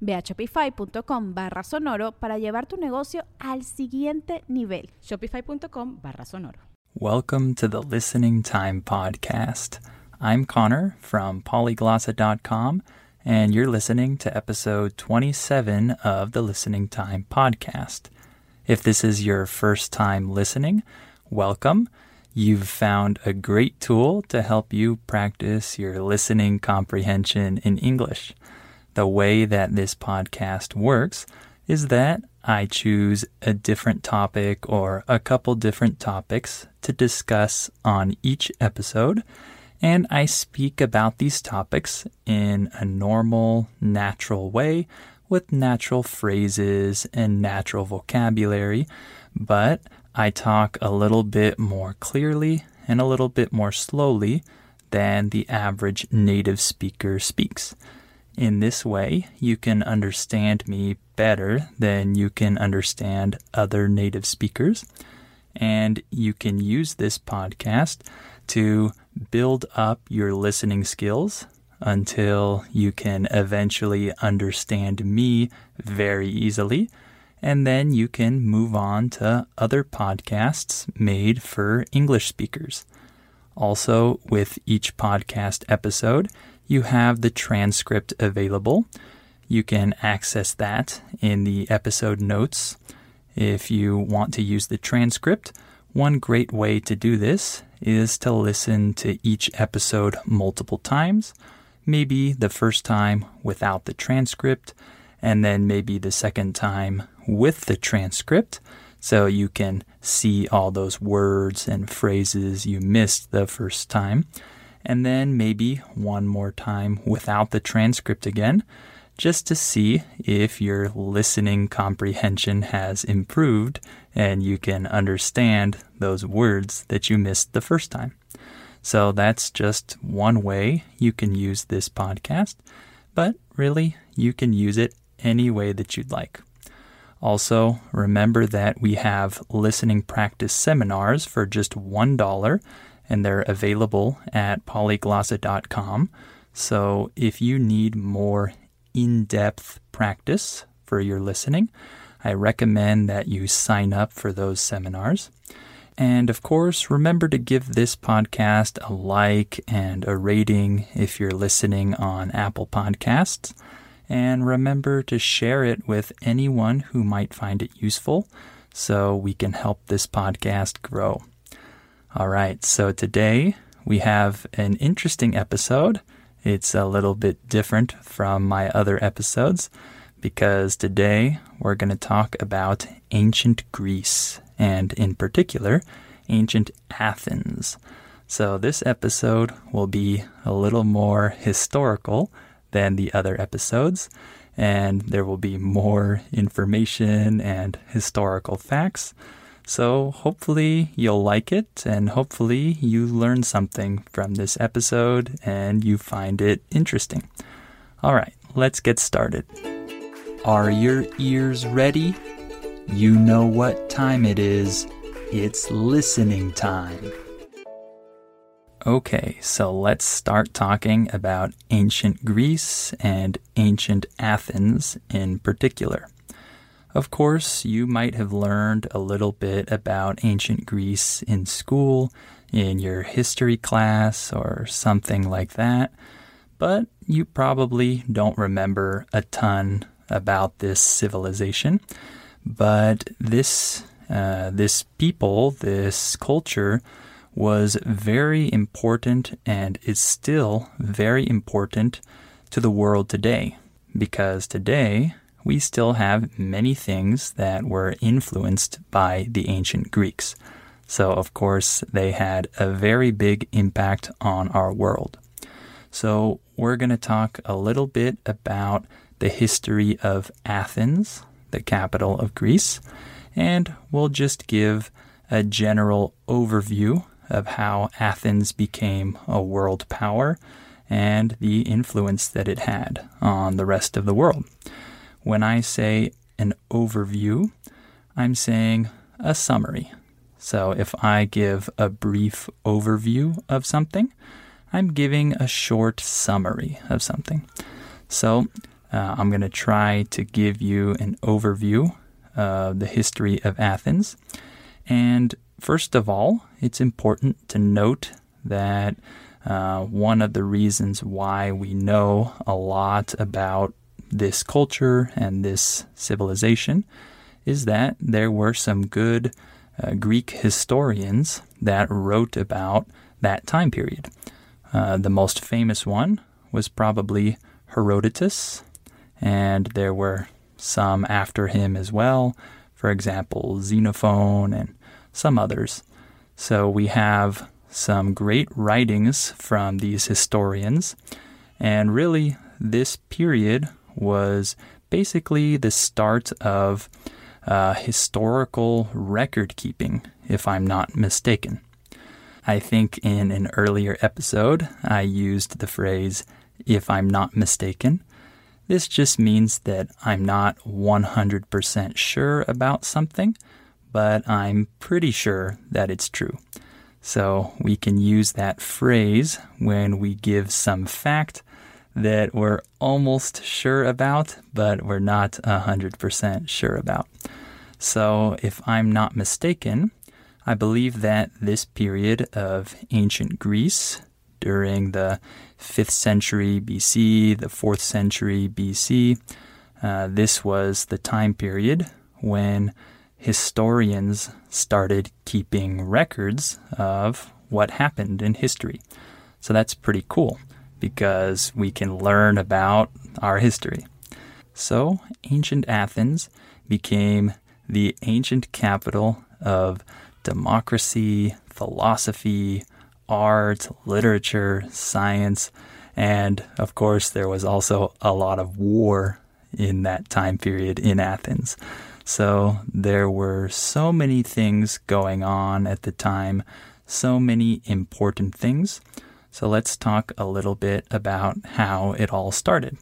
Ve a shopify.com barra sonoro para llevar tu negocio al siguiente nivel. Shopify.com barra sonoro. Welcome to the Listening Time Podcast. I'm Connor from polyglossa.com, and you're listening to episode 27 of the Listening Time Podcast. If this is your first time listening, welcome. You've found a great tool to help you practice your listening comprehension in English the way that this podcast works is that I choose a different topic or a couple different topics to discuss on each episode, and I speak about these topics in a normal, natural way with natural phrases and natural vocabulary, but I talk a little bit more clearly and a little bit more slowly than the average native speaker speaks. In this way, you can understand me better than you can understand other native speakers. And you can use this podcast to build up your listening skills until you can eventually understand me very easily. And then you can move on to other podcasts made for English speakers. Also, with each podcast episode, you have the transcript available. You can access that in the episode notes. If you want to use the transcript, one great way to do this is to listen to each episode multiple times. Maybe the first time without the transcript, and then maybe the second time with the transcript, so you can see all those words and phrases you missed the first time and then maybe one more time without the transcript again, just to see if your listening comprehension has improved and you can understand those words that you missed the first time. So that's just one way you can use this podcast, but really you can use it any way that you'd like. Also, remember that we have listening practice seminars for just $1 and they're available at polyglossa.com. So if you need more in depth practice for your listening, I recommend that you sign up for those seminars. And of course, remember to give this podcast a like and a rating if you're listening on Apple Podcasts. And remember to share it with anyone who might find it useful so we can help this podcast grow. All right, so today we have an interesting episode. It's a little bit different from my other episodes because today we're going to talk about ancient Greece and, in particular, ancient Athens. So, this episode will be a little more historical than the other episodes, and there will be more information and historical facts. So hopefully you'll like it and hopefully you learn something from this episode and you find it interesting. All right, let's get started. Are your ears ready? You know what time it is. It's listening time. Okay, so let's start talking about ancient Greece and ancient Athens in particular. Of course, you might have learned a little bit about ancient Greece in school, in your history class, or something like that, but you probably don't remember a ton about this civilization. But this, uh, this people, this culture, was very important and is still very important to the world today because today we still have many things that were influenced by the ancient Greeks. So, of course, they had a very big impact on our world. So, we're going to talk a little bit about the history of Athens, the capital of Greece, and we'll just give a general overview of how Athens became a world power and the influence that it had on the rest of the world. When I say an overview, I'm saying a summary. So if I give a brief overview of something, I'm giving a short summary of something. So uh, I'm going to try to give you an overview of the history of Athens. And first of all, it's important to note that uh, one of the reasons why we know a lot about this culture and this civilization is that there were some good uh, Greek historians that wrote about that time period. Uh, the most famous one was probably Herodotus, and there were some after him as well, for example, Xenophon and some others. So we have some great writings from these historians, and really, this period was basically the start of uh, historical record keeping, if I'm not mistaken. I think in an earlier episode, I used the phrase, if I'm not mistaken. This just means that I'm not 100% sure about something, but I'm pretty sure that it's true. So we can use that phrase when we give some fact that we're almost sure about, but we're not 100% sure about. So if I'm not mistaken, I believe that this period of ancient Greece during the 5th century BC, the 4th century BC, uh, this was the time period when historians started keeping records of what happened in history. So that's pretty cool because we can learn about our history. So, ancient Athens became the ancient capital of democracy, philosophy, art, literature, science, and of course, there was also a lot of war in that time period in Athens. So there were so many things going on at the time, so many important things. So let's talk a little bit about how it all started.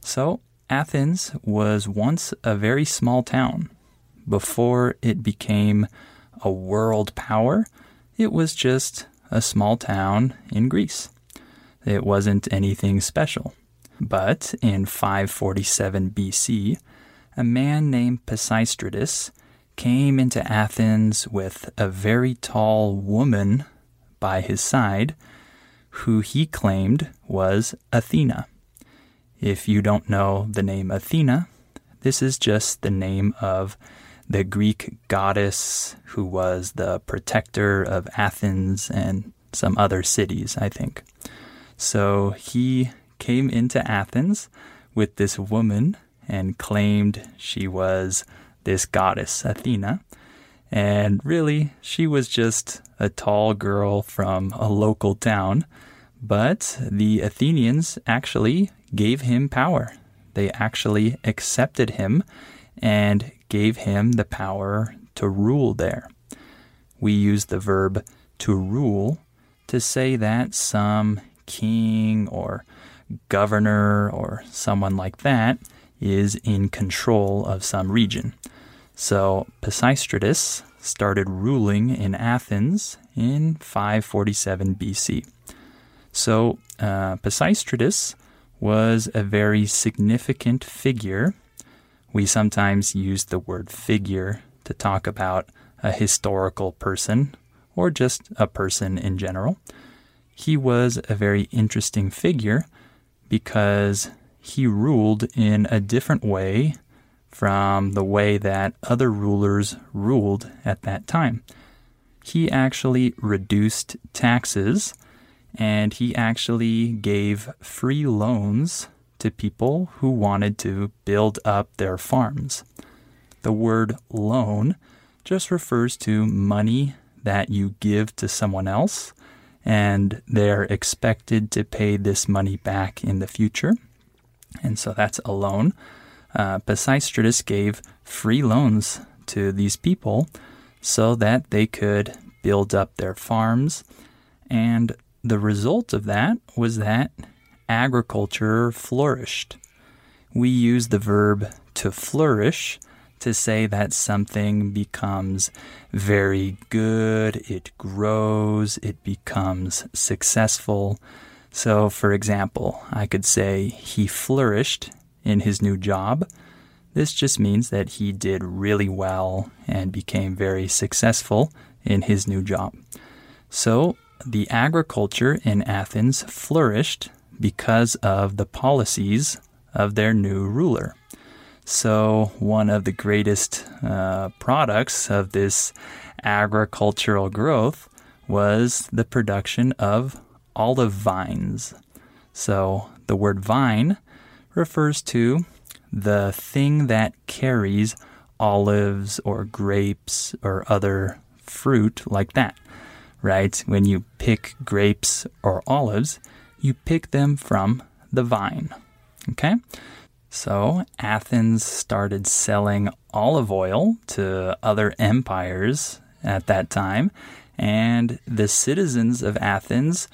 So, Athens was once a very small town. Before it became a world power, it was just a small town in Greece. It wasn't anything special. But in 547 BC, a man named Pisistratus came into Athens with a very tall woman by his side who he claimed was Athena. If you don't know the name Athena, this is just the name of the Greek goddess who was the protector of Athens and some other cities, I think. So he came into Athens with this woman and claimed she was this goddess, Athena. And really, she was just a tall girl from a local town. But the Athenians actually gave him power. They actually accepted him and gave him the power to rule there. We use the verb to rule to say that some king or governor or someone like that is in control of some region. So Pisistratus started ruling in Athens in 547 BC. So uh, Pisistratus was a very significant figure. We sometimes use the word figure to talk about a historical person or just a person in general. He was a very interesting figure because he ruled in a different way from the way that other rulers ruled at that time. he actually reduced taxes and he actually gave free loans to people who wanted to build up their farms. The word loan just refers to money that you give to someone else and they're expected to pay this money back in the future. And so that's a loan. Uh, Pisistratus gave free loans to these people so that they could build up their farms. And the result of that was that agriculture flourished. We use the verb to flourish to say that something becomes very good, it grows, it becomes successful. So, for example, I could say he flourished in his new job. This just means that he did really well and became very successful in his new job. So, the agriculture in Athens flourished because of the policies of their new ruler. So, one of the greatest uh, products of this agricultural growth was the production of olive vines. So, the word vine refers to the thing that carries olives or grapes or other fruit like that, right? When you pick grapes or olives, you pick them from the vine. Okay? So Athens started selling olive oil to other empires at that time, and the citizens of Athens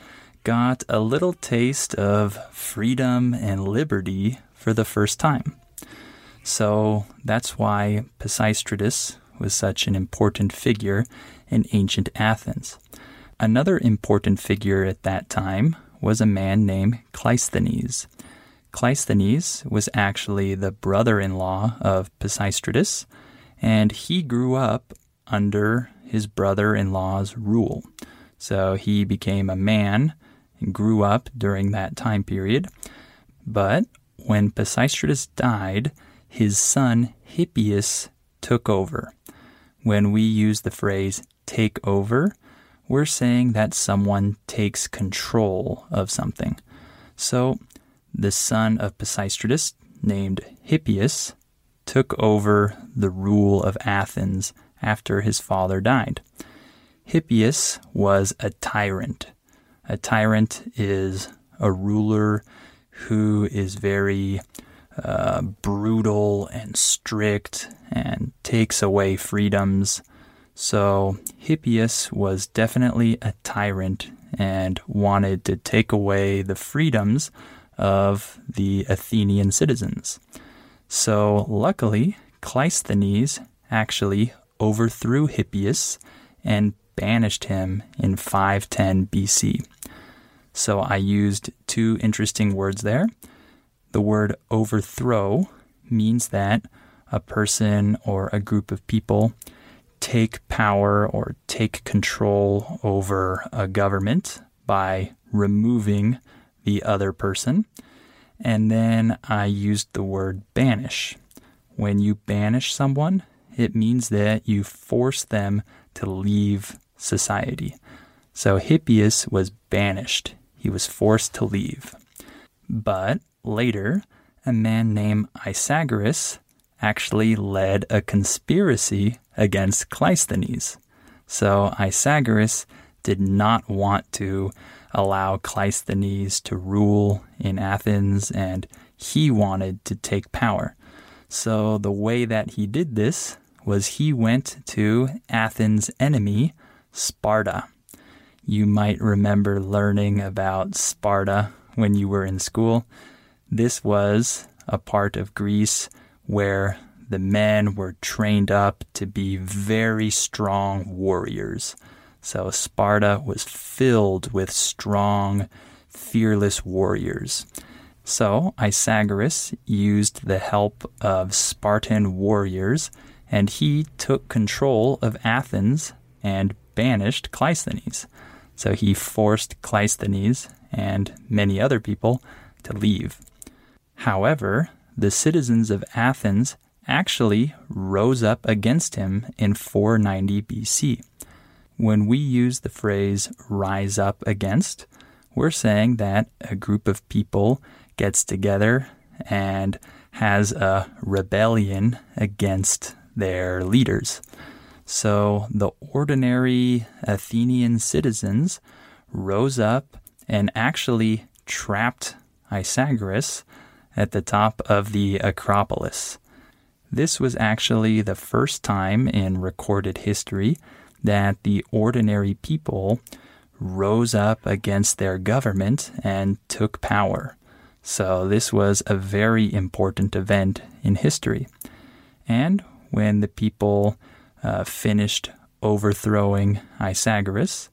got a little taste of freedom and liberty for the first time. So that's why Pisistratus was such an important figure in ancient Athens. Another important figure at that time was a man named Cleisthenes. Cleisthenes was actually the brother in law of Pisistratus, and he grew up under his brother in law's rule. So he became a man grew up during that time period. But when Pisistratus died, his son Hippias took over. When we use the phrase take over, we're saying that someone takes control of something. So the son of Pisistratus, named Hippias, took over the rule of Athens after his father died. Hippias was a tyrant. A tyrant is a ruler who is very uh, brutal and strict and takes away freedoms. So Hippias was definitely a tyrant and wanted to take away the freedoms of the Athenian citizens. So, luckily, Cleisthenes actually overthrew Hippias and banished him in 510 BC. So, I used two interesting words there. The word overthrow means that a person or a group of people take power or take control over a government by removing the other person. And then I used the word banish. When you banish someone, it means that you force them to leave society. So Hippias was banished, he was forced to leave. But later, a man named Isagoras actually led a conspiracy against Cleisthenes. So Isagoras did not want to allow Cleisthenes to rule in Athens, and he wanted to take power. So the way that he did this was he went to Athens' enemy, Sparta. You might remember learning about Sparta when you were in school. This was a part of Greece where the men were trained up to be very strong warriors. So Sparta was filled with strong, fearless warriors. So Isagoras used the help of Spartan warriors, and he took control of Athens and banished Cleisthenes. So he forced Cleisthenes and many other people to leave. However, the citizens of Athens actually rose up against him in 490 BC. when we use the phrase rise up against, we're saying that a group of people gets together and has a rebellion against their leaders. So the ordinary Athenian citizens rose up and actually trapped Isagoras at the top of the Acropolis. This was actually the first time in recorded history that the ordinary people rose up against their government and took power. So, this was a very important event in history. And when the people uh, finished overthrowing Isagoras,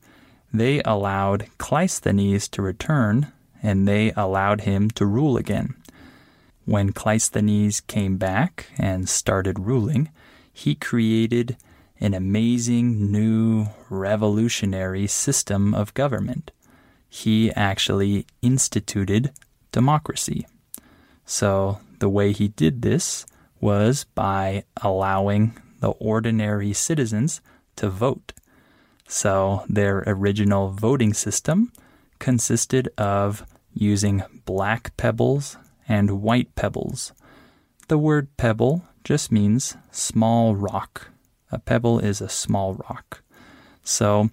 they allowed Cleisthenes to return and they allowed him to rule again. When Cleisthenes came back and started ruling, he created an amazing new revolutionary system of government. He actually instituted democracy. So, the way he did this was by allowing the ordinary citizens to vote. So, their original voting system consisted of using black pebbles and white pebbles. The word pebble just means small rock. A pebble is a small rock. So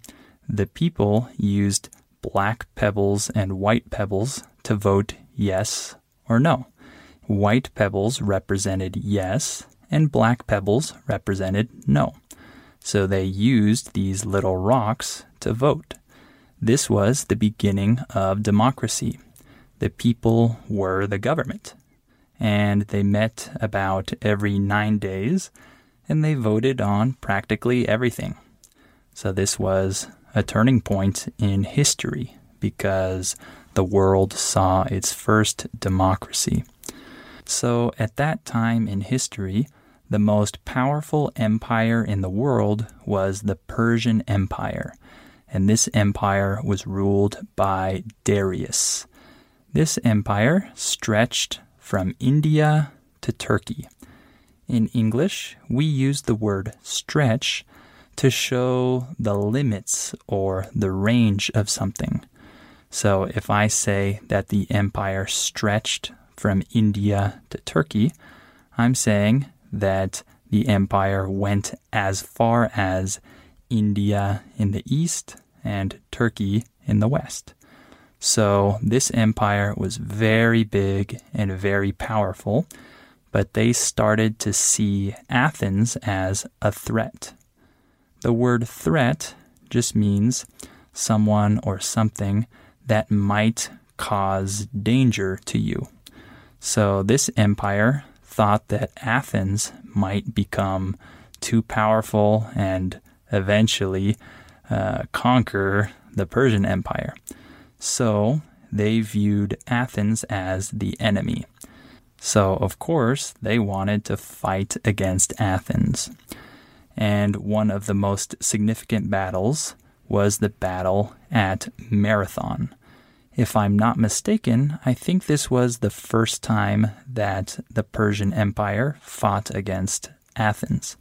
the people used black pebbles and white pebbles to vote yes or no. White pebbles represented yes, and black pebbles represented no. So they used these little rocks to vote. This was the beginning of democracy. The people were the government. And they met about every nine days and they voted on practically everything. So this was a turning point in history because the world saw its first democracy. So at that time in history, the most powerful empire in the world was the Persian Empire, and this empire was ruled by Darius. This empire stretched from India to Turkey. In English, we use the word stretch to show the limits or the range of something. So if I say that the empire stretched from India to Turkey, I'm saying that the empire went as far as India in the east and Turkey in the west. So this empire was very big and very powerful, but they started to see Athens as a threat. The word threat just means someone or something that might cause danger to you. So this empire thought that Athens might become too powerful and eventually uh, conquer the Persian Empire. So they viewed Athens as the enemy. So, of course, they wanted to fight against Athens. And one of the most significant battles was the battle at Marathon. If I'm not mistaken, I think this was the first time that the Persian Empire fought against Athens.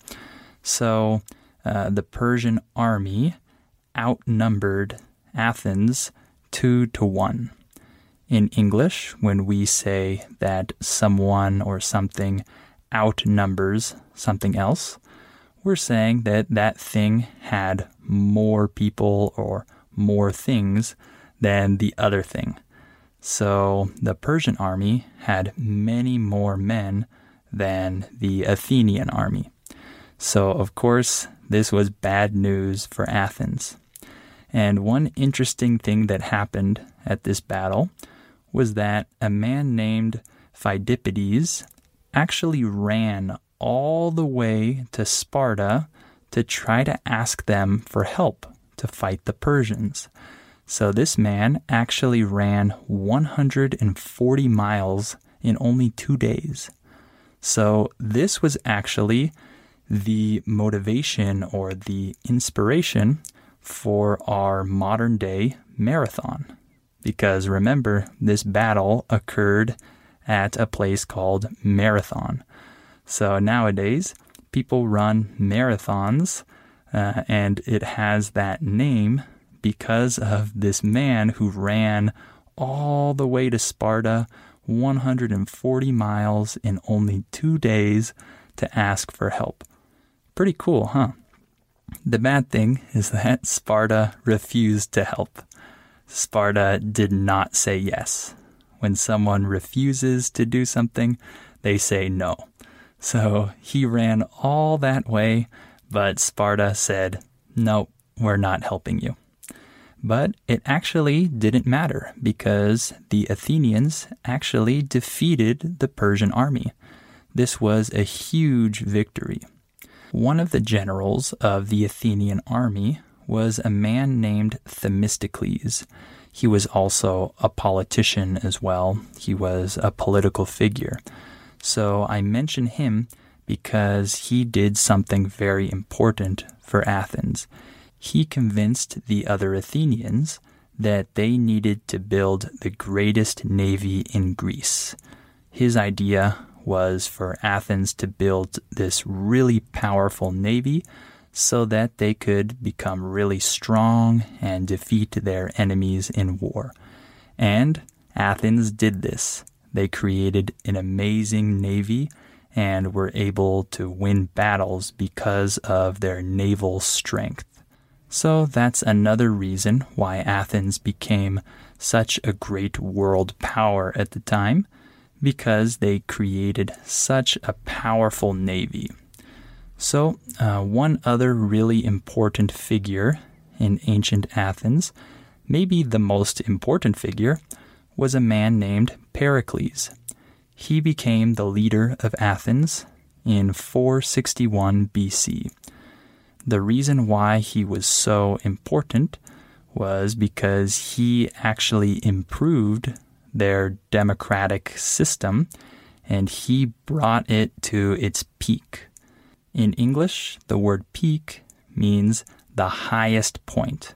So, uh, the Persian army outnumbered Athens two to one. In English, when we say that someone or something outnumbers something else, we're saying that that thing had more people or more things than the other thing. So the Persian army had many more men than the Athenian army. So, of course, this was bad news for Athens. And one interesting thing that happened at this battle was that a man named Phidippides actually ran all the way to Sparta to try to ask them for help to fight the Persians. So this man actually ran 140 miles in only two days. So this was actually the motivation or the inspiration for our modern day marathon. Because remember, this battle occurred at a place called Marathon. So nowadays, people run marathons Uh, and it has that name because of this man who ran all the way to Sparta, 140 miles in only two days to ask for help. Pretty cool, huh? The bad thing is that Sparta refused to help. Sparta did not say yes. When someone refuses to do something, they say no. So he ran all that way, but Sparta said, Nope, we're not helping you. But it actually didn't matter because the Athenians actually defeated the Persian army. This was a huge victory. One of the generals of the Athenian army was a man named Themistocles. He was also a politician as well, he was a political figure. So I mention him because he did something very important for Athens. He convinced the other Athenians that they needed to build the greatest navy in Greece. His idea was for Athens to build this really powerful navy so that they could become really strong and defeat their enemies in war. And Athens did this. They created an amazing navy and were able to win battles because of their naval strength. So that's another reason why Athens became such a great world power at the time, because they created such a powerful navy. So, uh, one other really important figure in ancient Athens, maybe the most important figure, was a man named Pericles. He became the leader of Athens in 461 BC. The reason why he was so important was because he actually improved their democratic system and he brought it to its peak. In English, the word peak means the highest point.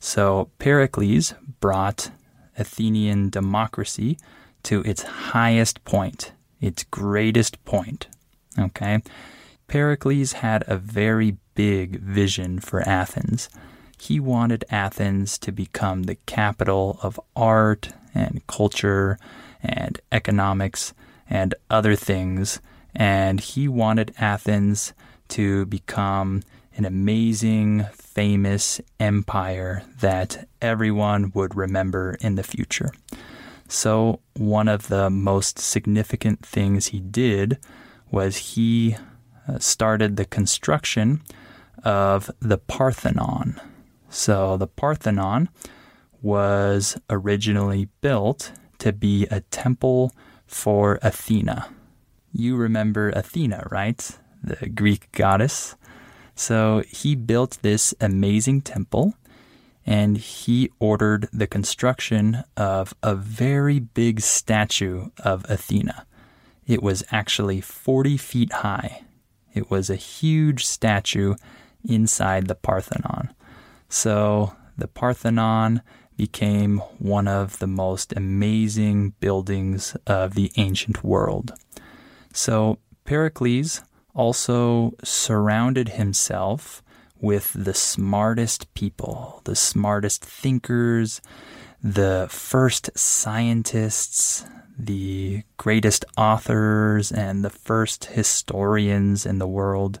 So Pericles brought Athenian democracy to its highest point, its greatest point. Okay? Pericles had a very big vision for Athens. He wanted Athens to become the capital of art and culture and economics and other things, and he wanted Athens to become an amazing, famous empire that everyone would remember in the future. So, one of the most significant things he did was he uh, started the construction of the Parthenon. So, the Parthenon was originally built to be a temple for Athena. You remember Athena, right? The Greek goddess. So he built this amazing temple and he ordered the construction of a very big statue of Athena. It was actually 40 feet high. It was a huge statue inside the Parthenon. So the Parthenon became one of the most amazing buildings of the ancient world. So Pericles also surrounded himself with the smartest people, the smartest thinkers, the first scientists, the greatest authors, and the first historians in the world.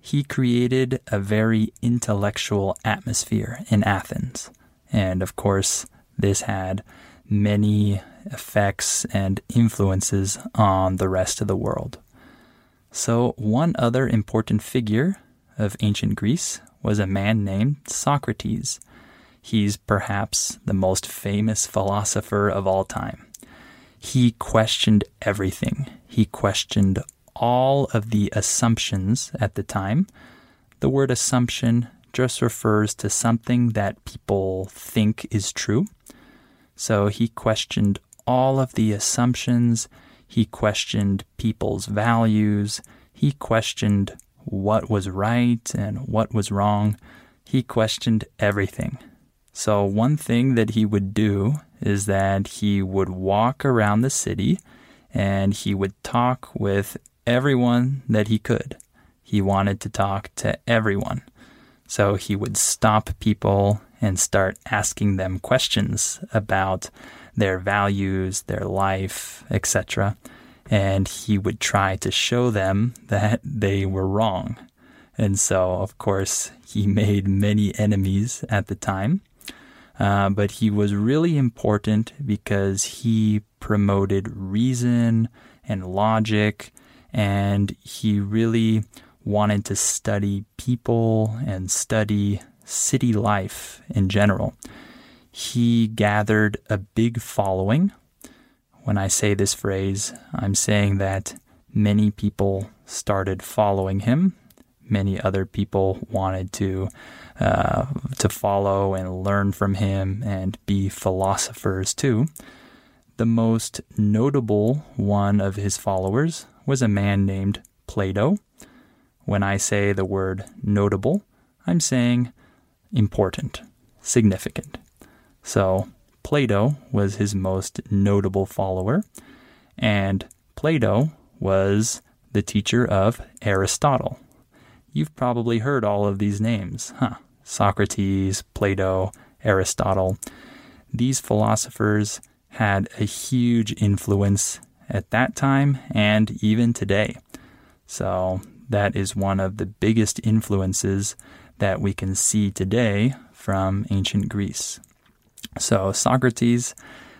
He created a very intellectual atmosphere in Athens. And of course, this had many effects and influences on the rest of the world. So, one other important figure of ancient Greece was a man named Socrates. He's perhaps the most famous philosopher of all time. He questioned everything. He questioned all of the assumptions at the time. The word assumption just refers to something that people think is true. So he questioned all of the assumptions he questioned people's values. He questioned what was right and what was wrong. He questioned everything. So, one thing that he would do is that he would walk around the city and he would talk with everyone that he could. He wanted to talk to everyone. So he would stop people and start asking them questions about their values, their life, etc. And he would try to show them that they were wrong. And so, of course, he made many enemies at the time. Uh, but he was really important because he promoted reason and logic, and he really wanted to study people and study city life in general. He gathered a big following. When I say this phrase, I'm saying that many people started following him. Many other people wanted to uh, to follow and learn from him and be philosophers too. The most notable one of his followers was a man named Plato. When I say the word notable, I'm saying important, significant. So, Plato was his most notable follower, and Plato was the teacher of Aristotle. You've probably heard all of these names, huh? Socrates, Plato, Aristotle. These philosophers had a huge influence at that time and even today. So, that is one of the biggest influences that we can see today from ancient Greece. So, Socrates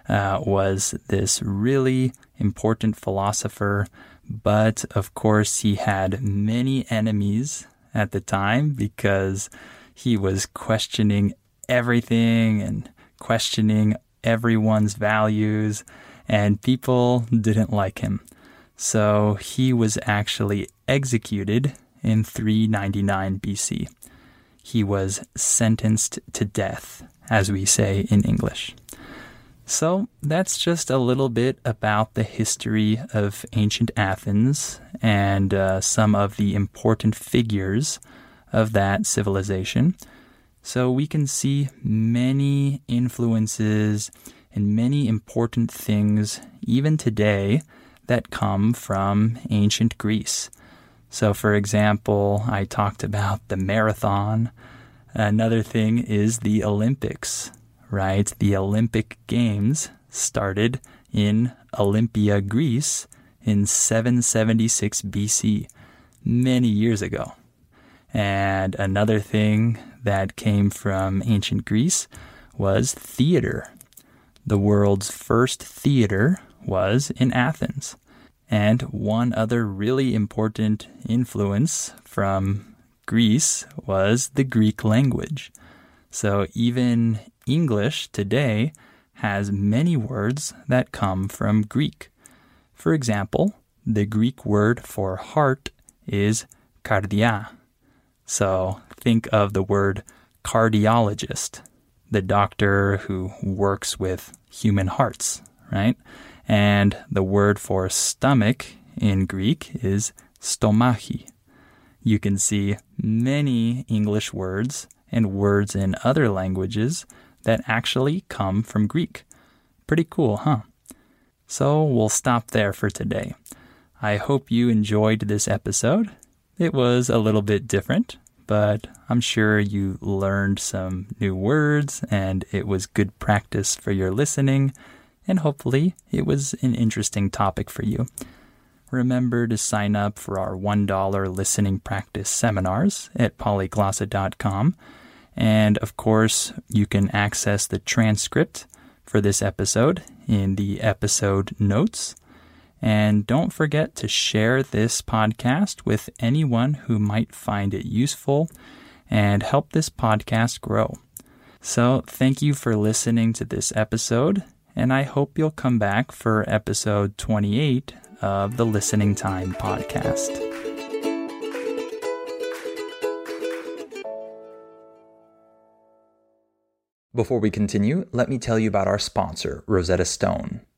uh, was this really important philosopher, but of course, he had many enemies at the time because he was questioning everything and questioning everyone's values, and people didn't like him. So he was actually executed in 399 BC. He was sentenced to death, as we say in English. So that's just a little bit about the history of ancient Athens and uh, some of the important figures of that civilization. So we can see many influences and many important things, even today, that come from ancient Greece. So, for example, I talked about the marathon. Another thing is the Olympics, right? The Olympic Games started in Olympia, Greece in 776 BC, many years ago. And another thing that came from ancient Greece was theater. The world's first theater was in Athens. And one other really important influence from Greece was the Greek language. So even English today has many words that come from Greek. For example, the Greek word for heart is kardia, so think of the word cardiologist, the doctor who works with human hearts, right? And the word for stomach in Greek is stomachi. You can see many English words and words in other languages that actually come from Greek. Pretty cool, huh? So we'll stop there for today. I hope you enjoyed this episode it was a little bit different, but I'm sure you learned some new words and it was good practice for your listening, and hopefully it was an interesting topic for you. Remember to sign up for our $1 listening practice seminars at polyglossa.com. And of course, you can access the transcript for this episode in the episode notes. And don't forget to share this podcast with anyone who might find it useful and help this podcast grow. So, thank you for listening to this episode, and I hope you'll come back for episode 28 of the Listening Time podcast. Before we continue, let me tell you about our sponsor, Rosetta Stone.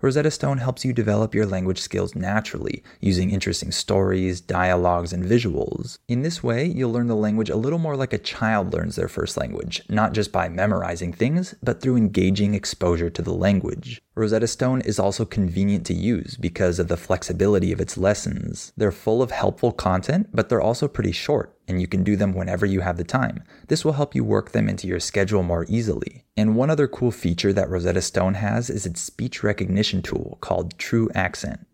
Rosetta Stone helps you develop your language skills naturally using interesting stories, dialogues, and visuals. In this way, you'll learn the language a little more like a child learns their first language, not just by memorizing things, but through engaging exposure to the language. Rosetta Stone is also convenient to use because of the flexibility of its lessons. They're full of helpful content, but they're also pretty short, and you can do them whenever you have the time. This will help you work them into your schedule more easily. And one other cool feature that Rosetta Stone has is its speech recognition tool called TruAccent.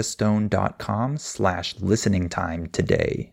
rosettastone.com slash listening time today.